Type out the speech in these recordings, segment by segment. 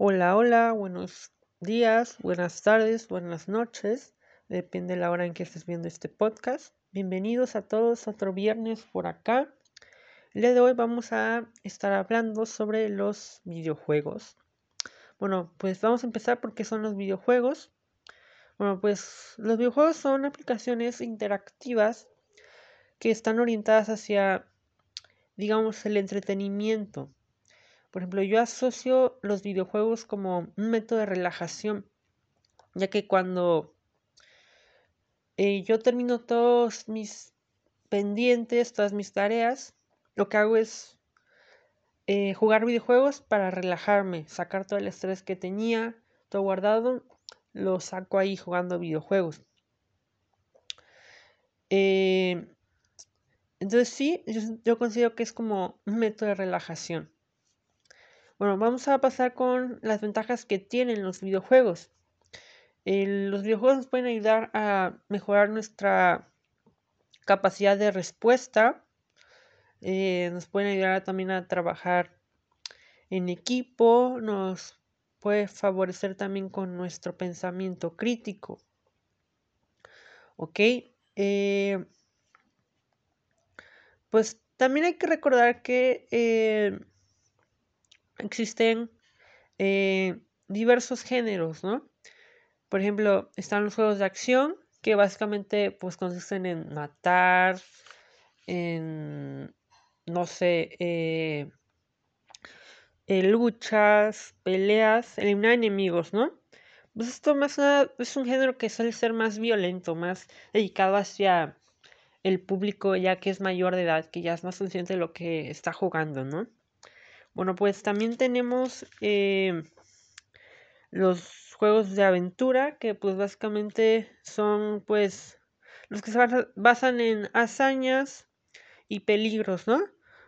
Hola, hola, buenos días, buenas tardes, buenas noches, depende de la hora en que estés viendo este podcast. Bienvenidos a todos otro viernes por acá. El día de hoy vamos a estar hablando sobre los videojuegos. Bueno, pues vamos a empezar porque son los videojuegos. Bueno, pues los videojuegos son aplicaciones interactivas que están orientadas hacia, digamos, el entretenimiento por ejemplo, yo asocio los videojuegos como un método de relajación, ya que cuando eh, yo termino todos mis pendientes, todas mis tareas, lo que hago es eh, jugar videojuegos para relajarme, sacar todo el estrés que tenía, todo guardado, lo saco ahí jugando videojuegos. Eh, entonces sí, yo considero que es como un método de relajación. Bueno, vamos a pasar con las ventajas que tienen los videojuegos. los videojuegos nos pueden ayudar a mejorar nuestra capacidad de respuesta. Eh, nos pueden ayudar también a trabajar en equipo. Nos puede favorecer también con nuestro pensamiento crítico. ¿Ok? Eh, pues también hay que recordar que eh, existen eh, diversos géneros, ¿no? Por ejemplo, están los juegos de acción, que básicamente pues consisten en matar, en, no sé, eh, luchas, peleas, eliminar enemigos, ¿no? Pues esto más nada es un género que suele ser más violento, más dedicado hacia el público ya que es mayor de edad, que ya es más consciente de lo que está jugando, ¿no? Bueno, pues también tenemos eh, los juegos de aventura, que pues básicamente son pues los que se basan en hazañas y peligros, ¿no?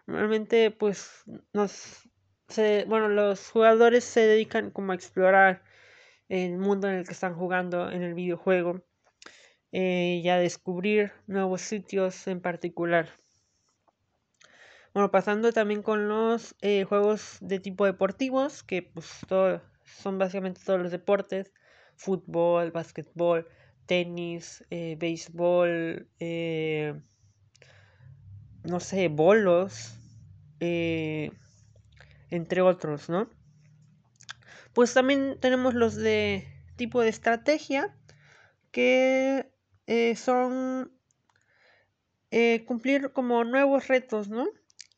Normalmente pues nos, bueno, los jugadores se dedican como a explorar el mundo en el que están jugando en el videojuego eh, y a descubrir nuevos sitios en particular. Bueno, pasando también con los eh, juegos de tipo deportivos, que pues son básicamente todos los deportes, fútbol, básquetbol, tenis, eh, béisbol, eh, no sé, bolos, entre otros, ¿no? Pues también tenemos los de tipo de estrategia, que son cumplir como nuevos retos, ¿no?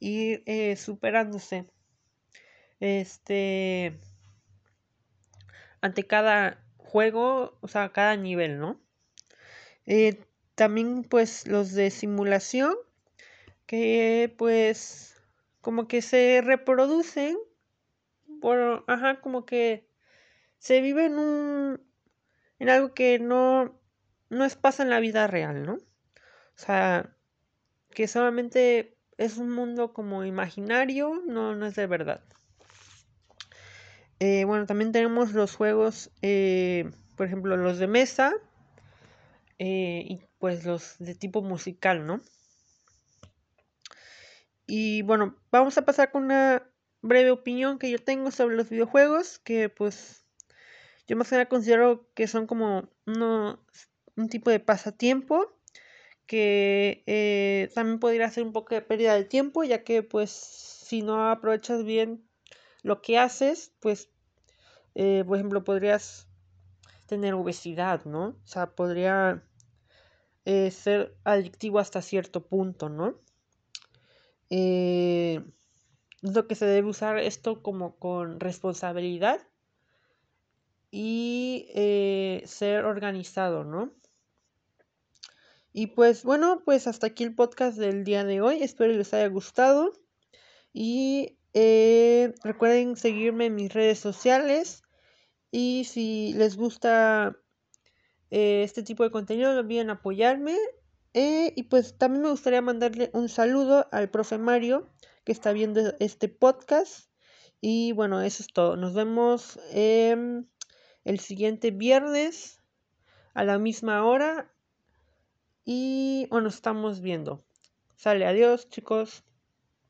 Ir eh, superándose este ante cada juego, o sea, cada nivel, ¿no? Eh, también pues los de simulación que pues como que se reproducen por, ajá, como que se vive en un en algo que no no es pasa en la vida real, ¿no? O sea, que solamente es un mundo como imaginario, no, no es de verdad. Eh, bueno, también tenemos los juegos, eh, por ejemplo, los de mesa eh, y pues los de tipo musical, ¿no? Y bueno, vamos a pasar con una breve opinión que yo tengo sobre los videojuegos, que pues yo más que nada considero que son como un tipo de pasatiempo que eh, también podría ser un poco de pérdida de tiempo, ya que pues si no aprovechas bien lo que haces, pues eh, por ejemplo podrías tener obesidad, ¿no? O sea, podría eh, ser adictivo hasta cierto punto, ¿no? lo que se debe usar esto como con responsabilidad y ser organizado, ¿no? Y pues bueno, pues hasta aquí el podcast del día de hoy. Espero les haya gustado. Y eh, recuerden seguirme en mis redes sociales. Y si les gusta eh, este tipo de contenido, no olviden apoyarme. Eh, y pues también me gustaría mandarle un saludo al profe Mario que está viendo este podcast. Y bueno, eso es todo. Nos vemos el siguiente viernes a la misma hora y bueno, estamos viendo. Sale, adiós chicos.